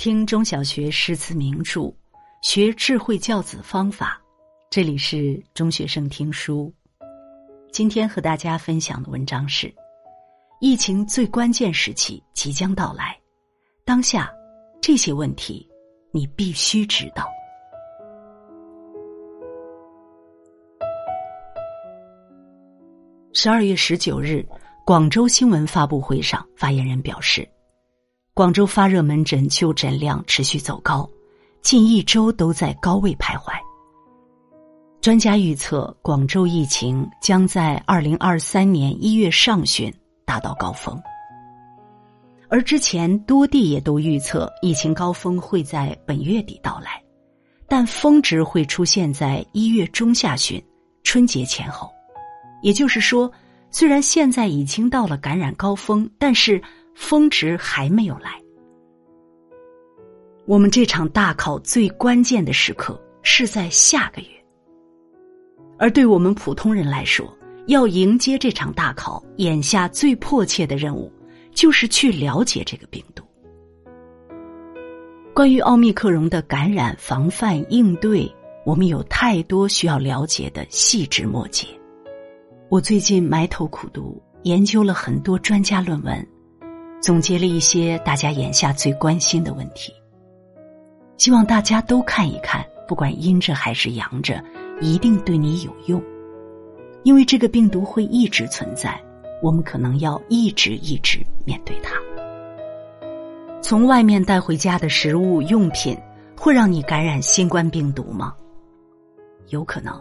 听中小学诗词名著，学智慧教子方法。这里是中学生听书。今天和大家分享的文章是：疫情最关键时期即将到来，当下这些问题你必须知道。十二月十九日，广州新闻发布会上，发言人表示。广州发热门诊就诊量持续走高，近一周都在高位徘徊。专家预测，广州疫情将在二零二三年一月上旬达到高峰，而之前多地也都预测疫情高峰会在本月底到来，但峰值会出现在一月中下旬，春节前后。也就是说，虽然现在已经到了感染高峰，但是。峰值还没有来，我们这场大考最关键的时刻是在下个月，而对我们普通人来说，要迎接这场大考，眼下最迫切的任务就是去了解这个病毒。关于奥密克戎的感染、防范、应对，我们有太多需要了解的细枝末节。我最近埋头苦读，研究了很多专家论文。总结了一些大家眼下最关心的问题，希望大家都看一看，不管阴着还是阳着，一定对你有用。因为这个病毒会一直存在，我们可能要一直一直面对它。从外面带回家的食物用品会让你感染新冠病毒吗？有可能，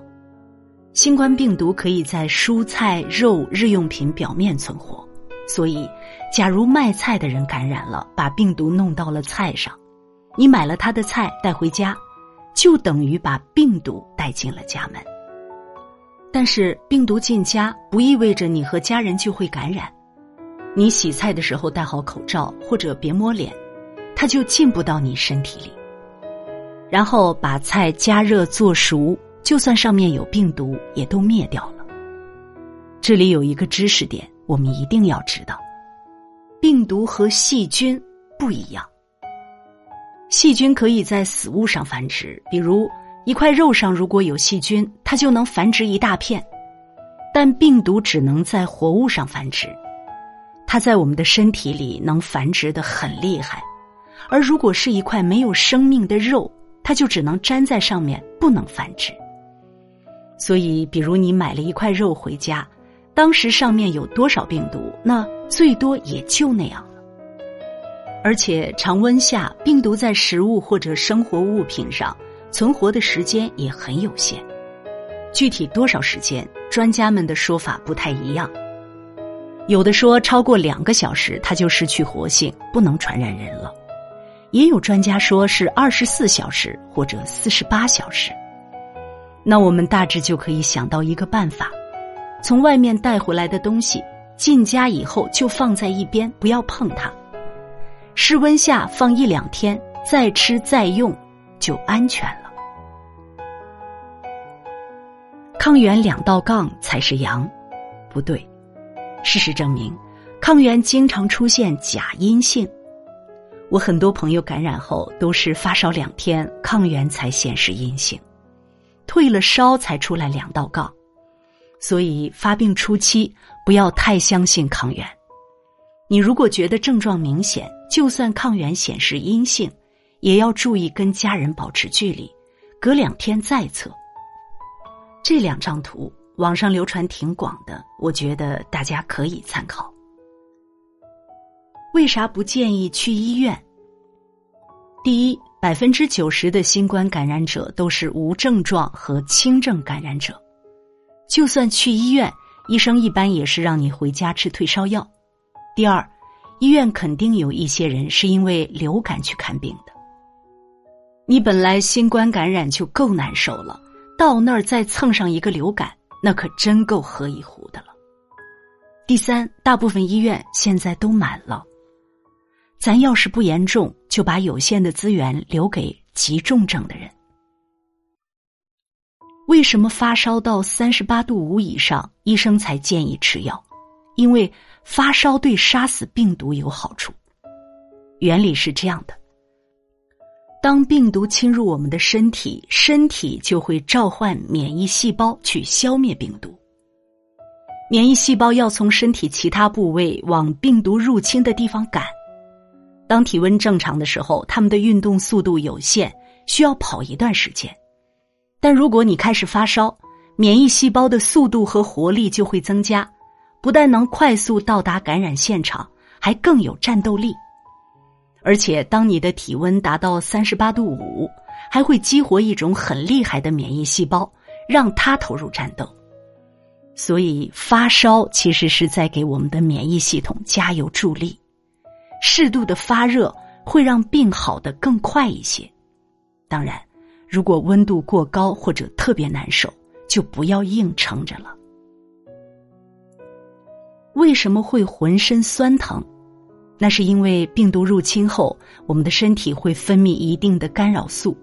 新冠病毒可以在蔬菜、肉、日用品表面存活。所以，假如卖菜的人感染了，把病毒弄到了菜上，你买了他的菜带回家，就等于把病毒带进了家门。但是，病毒进家不意味着你和家人就会感染。你洗菜的时候戴好口罩或者别摸脸，它就进不到你身体里。然后把菜加热做熟，就算上面有病毒，也都灭掉了。这里有一个知识点。我们一定要知道，病毒和细菌不一样。细菌可以在死物上繁殖，比如一块肉上如果有细菌，它就能繁殖一大片；但病毒只能在活物上繁殖，它在我们的身体里能繁殖的很厉害。而如果是一块没有生命的肉，它就只能粘在上面，不能繁殖。所以，比如你买了一块肉回家。当时上面有多少病毒，那最多也就那样了。而且常温下，病毒在食物或者生活物品上存活的时间也很有限。具体多少时间，专家们的说法不太一样。有的说超过两个小时，它就失去活性，不能传染人了；也有专家说是二十四小时或者四十八小时。那我们大致就可以想到一个办法。从外面带回来的东西，进家以后就放在一边，不要碰它。室温下放一两天，再吃再用，就安全了。抗原两道杠才是阳，不对。事实证明，抗原经常出现假阴性。我很多朋友感染后都是发烧两天，抗原才显示阴性，退了烧才出来两道杠。所以发病初期不要太相信抗原，你如果觉得症状明显，就算抗原显示阴性，也要注意跟家人保持距离，隔两天再测。这两张图网上流传挺广的，我觉得大家可以参考。为啥不建议去医院？第一，百分之九十的新冠感染者都是无症状和轻症感染者。就算去医院，医生一般也是让你回家吃退烧药。第二，医院肯定有一些人是因为流感去看病的。你本来新冠感染就够难受了，到那儿再蹭上一个流感，那可真够喝一壶的了。第三，大部分医院现在都满了，咱要是不严重，就把有限的资源留给急重症的人。为什么发烧到三十八度五以上，医生才建议吃药？因为发烧对杀死病毒有好处。原理是这样的：当病毒侵入我们的身体，身体就会召唤免疫细胞去消灭病毒。免疫细胞要从身体其他部位往病毒入侵的地方赶。当体温正常的时候，他们的运动速度有限，需要跑一段时间。但如果你开始发烧，免疫细胞的速度和活力就会增加，不但能快速到达感染现场，还更有战斗力。而且，当你的体温达到三十八度五，还会激活一种很厉害的免疫细胞，让它投入战斗。所以，发烧其实是在给我们的免疫系统加油助力。适度的发热会让病好的更快一些。当然，如果温度过高或者特别难受，就不要硬撑着了。为什么会浑身酸疼？那是因为病毒入侵后，我们的身体会分泌一定的干扰素，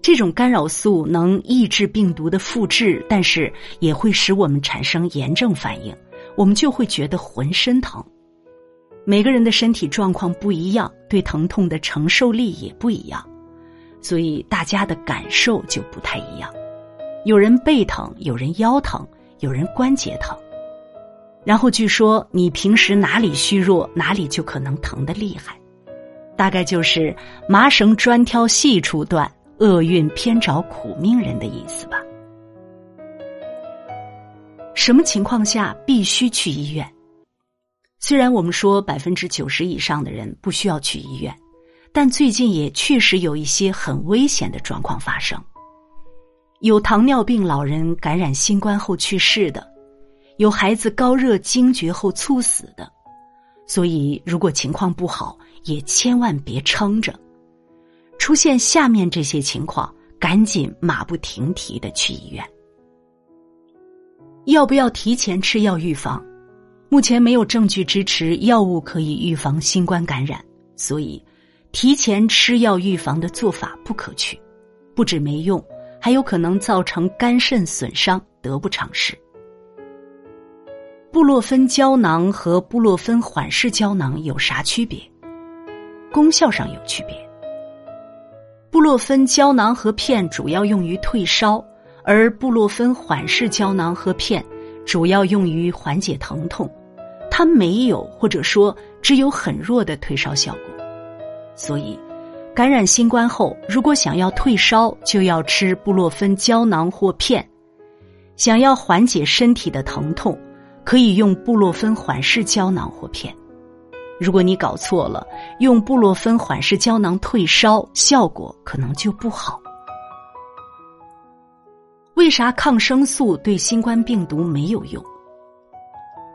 这种干扰素能抑制病毒的复制，但是也会使我们产生炎症反应，我们就会觉得浑身疼。每个人的身体状况不一样，对疼痛的承受力也不一样，所以大家的感受就不太一样。有人背疼，有人腰疼，有人关节疼。然后据说你平时哪里虚弱，哪里就可能疼得厉害，大概就是麻绳专挑细处断，厄运偏找苦命人的意思吧。什么情况下必须去医院？虽然我们说百分之九十以上的人不需要去医院，但最近也确实有一些很危险的状况发生，有糖尿病老人感染新冠后去世的。有孩子高热惊厥后猝死的，所以如果情况不好，也千万别撑着。出现下面这些情况，赶紧马不停蹄的去医院。要不要提前吃药预防？目前没有证据支持药物可以预防新冠感染，所以提前吃药预防的做法不可取，不止没用，还有可能造成肝肾损伤，得不偿失。布洛芬胶囊和布洛芬缓释胶囊有啥区别？功效上有区别。布洛芬胶囊和片主要用于退烧，而布洛芬缓释胶囊和片主要用于缓解疼痛。它没有或者说只有很弱的退烧效果，所以感染新冠后，如果想要退烧，就要吃布洛芬胶囊或片；想要缓解身体的疼痛。可以用布洛芬缓释胶囊或片。如果你搞错了，用布洛芬缓释胶囊退烧，效果可能就不好。为啥抗生素对新冠病毒没有用？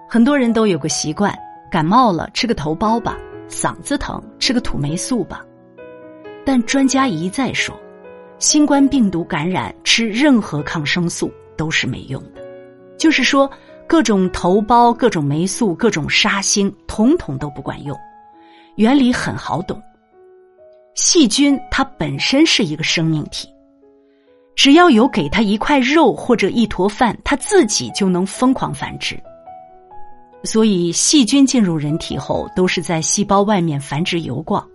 很多人都有个习惯，感冒了吃个头孢吧，嗓子疼吃个土霉素吧。但专家一再说，新冠病毒感染吃任何抗生素都是没用的，就是说。各种头孢、各种霉素、各种杀星，统统都不管用。原理很好懂，细菌它本身是一个生命体，只要有给它一块肉或者一坨饭，它自己就能疯狂繁殖。所以，细菌进入人体后，都是在细胞外面繁殖游逛，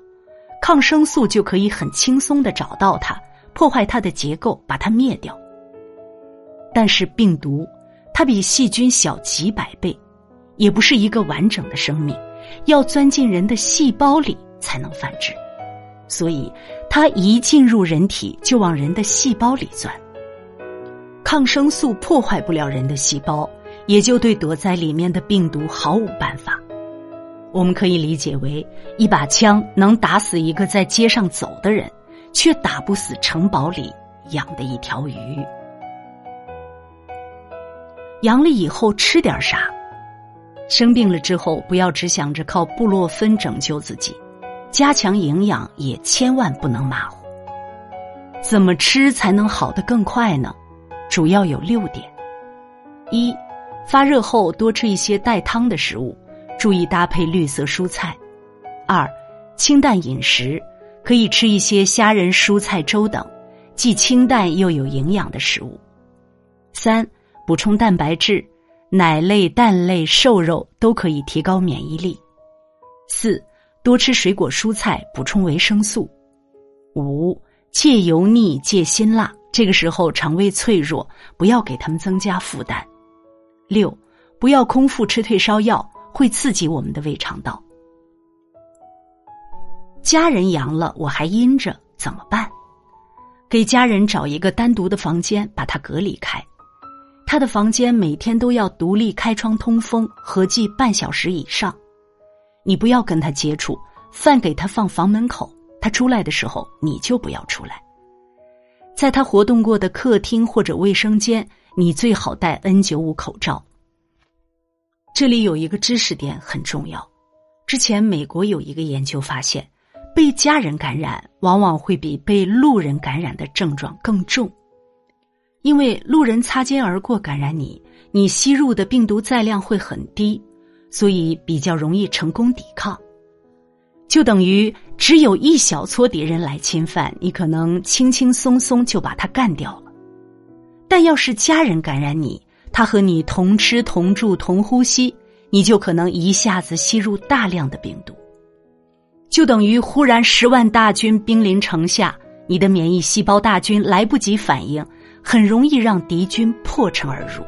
抗生素就可以很轻松的找到它，破坏它的结构，把它灭掉。但是病毒。它比细菌小几百倍，也不是一个完整的生命，要钻进人的细胞里才能繁殖，所以它一进入人体就往人的细胞里钻。抗生素破坏不了人的细胞，也就对躲在里面的病毒毫无办法。我们可以理解为，一把枪能打死一个在街上走的人，却打不死城堡里养的一条鱼。阳了以后吃点啥？生病了之后，不要只想着靠布洛芬拯救自己，加强营养也千万不能马虎。怎么吃才能好的更快呢？主要有六点：一、发热后多吃一些带汤的食物，注意搭配绿色蔬菜；二、清淡饮食，可以吃一些虾仁、蔬菜粥等，既清淡又有营养的食物；三。补充蛋白质，奶类、蛋类、瘦肉都可以提高免疫力。四，多吃水果蔬菜，补充维生素。五、戒油腻、戒辛辣，这个时候肠胃脆弱，不要给他们增加负担。六、不要空腹吃退烧药，会刺激我们的胃肠道。家人阳了，我还阴着，怎么办？给家人找一个单独的房间，把他隔离开。他的房间每天都要独立开窗通风，合计半小时以上。你不要跟他接触，饭给他放房门口，他出来的时候你就不要出来。在他活动过的客厅或者卫生间，你最好戴 N 九五口罩。这里有一个知识点很重要，之前美国有一个研究发现。被家人感染，往往会比被路人感染的症状更重，因为路人擦肩而过感染你，你吸入的病毒载量会很低，所以比较容易成功抵抗。就等于只有一小撮敌人来侵犯你，可能轻轻松松就把他干掉了。但要是家人感染你，他和你同吃同住同呼吸，你就可能一下子吸入大量的病毒。就等于忽然十万大军兵临城下，你的免疫细胞大军来不及反应，很容易让敌军破城而入。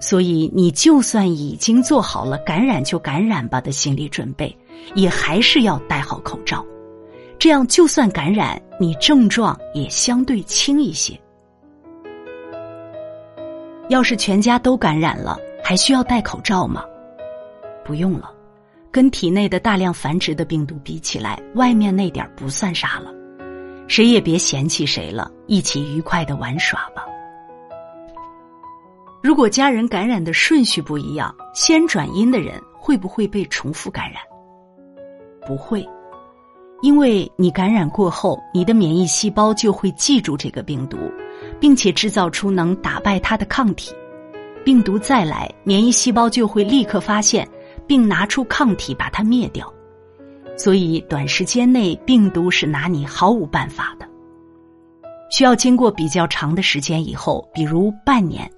所以，你就算已经做好了感染就感染吧的心理准备，也还是要戴好口罩。这样，就算感染，你症状也相对轻一些。要是全家都感染了，还需要戴口罩吗？不用了。跟体内的大量繁殖的病毒比起来，外面那点不算啥了。谁也别嫌弃谁了，一起愉快的玩耍吧。如果家人感染的顺序不一样，先转阴的人会不会被重复感染？不会，因为你感染过后，你的免疫细胞就会记住这个病毒，并且制造出能打败它的抗体。病毒再来，免疫细胞就会立刻发现。并拿出抗体把它灭掉，所以短时间内病毒是拿你毫无办法的。需要经过比较长的时间以后，比如半年，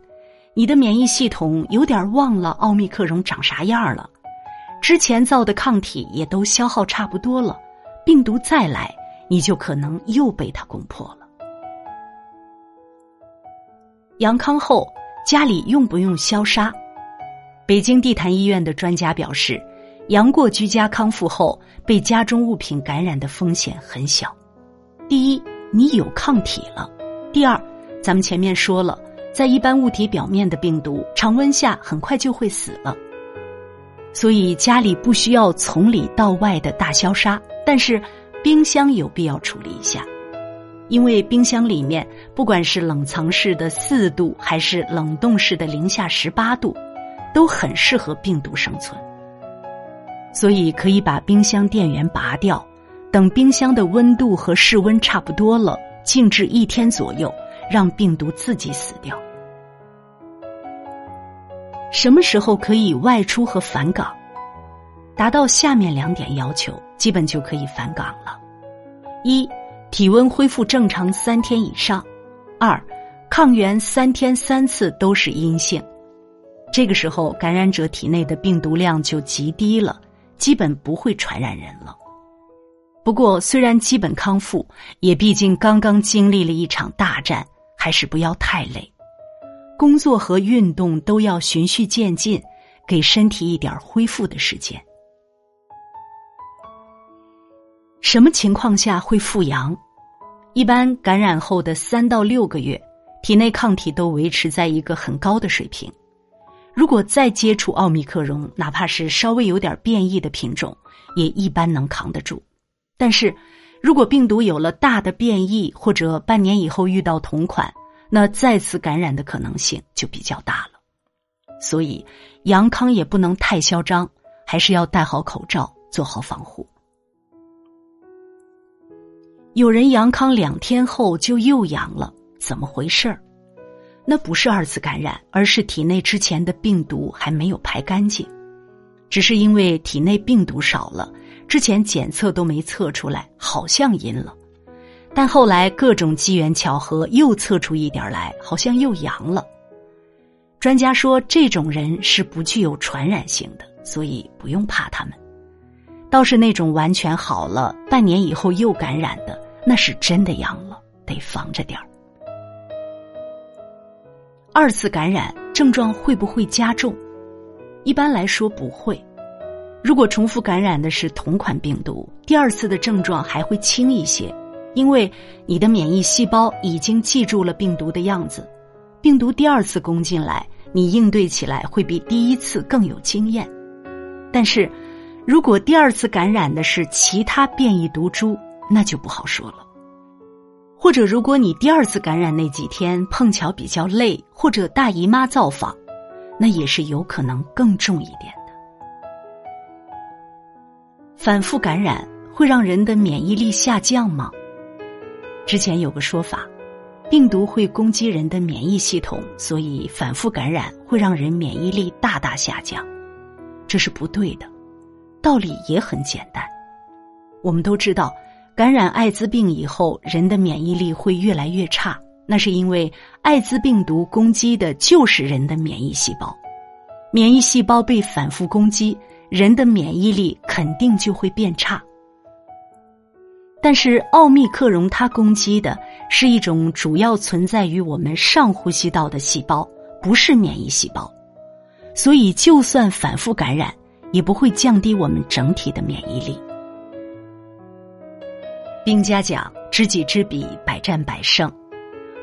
你的免疫系统有点忘了奥密克戎长啥样了，之前造的抗体也都消耗差不多了，病毒再来，你就可能又被它攻破了。阳康后，家里用不用消杀？北京地坛医院的专家表示，阳过居家康复后被家中物品感染的风险很小。第一，你有抗体了；第二，咱们前面说了，在一般物体表面的病毒，常温下很快就会死了。所以家里不需要从里到外的大消杀，但是冰箱有必要处理一下，因为冰箱里面不管是冷藏室的四度，还是冷冻室的零下十八度。都很适合病毒生存，所以可以把冰箱电源拔掉，等冰箱的温度和室温差不多了，静置一天左右，让病毒自己死掉。什么时候可以外出和返岗？达到下面两点要求，基本就可以返岗了：一、体温恢复正常三天以上；二、抗原三天三次都是阴性。这个时候，感染者体内的病毒量就极低了，基本不会传染人了。不过，虽然基本康复，也毕竟刚刚经历了一场大战，还是不要太累。工作和运动都要循序渐进，给身体一点恢复的时间。什么情况下会复阳？一般感染后的三到六个月，体内抗体都维持在一个很高的水平。如果再接触奥密克戎，哪怕是稍微有点变异的品种，也一般能扛得住。但是，如果病毒有了大的变异，或者半年以后遇到同款，那再次感染的可能性就比较大了。所以，阳康也不能太嚣张，还是要戴好口罩，做好防护。有人阳康两天后就又阳了，怎么回事儿？那不是二次感染，而是体内之前的病毒还没有排干净，只是因为体内病毒少了，之前检测都没测出来，好像阴了，但后来各种机缘巧合又测出一点来，好像又阳了。专家说这种人是不具有传染性的，所以不用怕他们。倒是那种完全好了，半年以后又感染的，那是真的阳了，得防着点儿。二次感染症状会不会加重？一般来说不会。如果重复感染的是同款病毒，第二次的症状还会轻一些，因为你的免疫细胞已经记住了病毒的样子，病毒第二次攻进来，你应对起来会比第一次更有经验。但是，如果第二次感染的是其他变异毒株，那就不好说了。或者，如果你第二次感染那几天碰巧比较累，或者大姨妈造访，那也是有可能更重一点的。反复感染会让人的免疫力下降吗？之前有个说法，病毒会攻击人的免疫系统，所以反复感染会让人免疫力大大下降，这是不对的。道理也很简单，我们都知道。感染艾滋病以后，人的免疫力会越来越差，那是因为艾滋病毒攻击的就是人的免疫细胞，免疫细胞被反复攻击，人的免疫力肯定就会变差。但是奥密克戎它攻击的是一种主要存在于我们上呼吸道的细胞，不是免疫细胞，所以就算反复感染，也不会降低我们整体的免疫力。兵家讲知己知彼，百战百胜。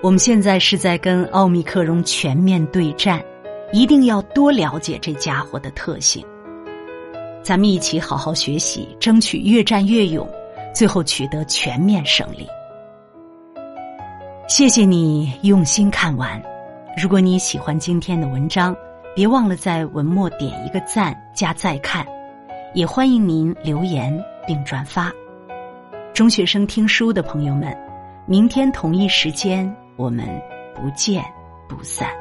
我们现在是在跟奥密克戎全面对战，一定要多了解这家伙的特性。咱们一起好好学习，争取越战越勇，最后取得全面胜利。谢谢你用心看完。如果你喜欢今天的文章，别忘了在文末点一个赞加再看，也欢迎您留言并转发。中学生听书的朋友们，明天同一时间我们不见不散。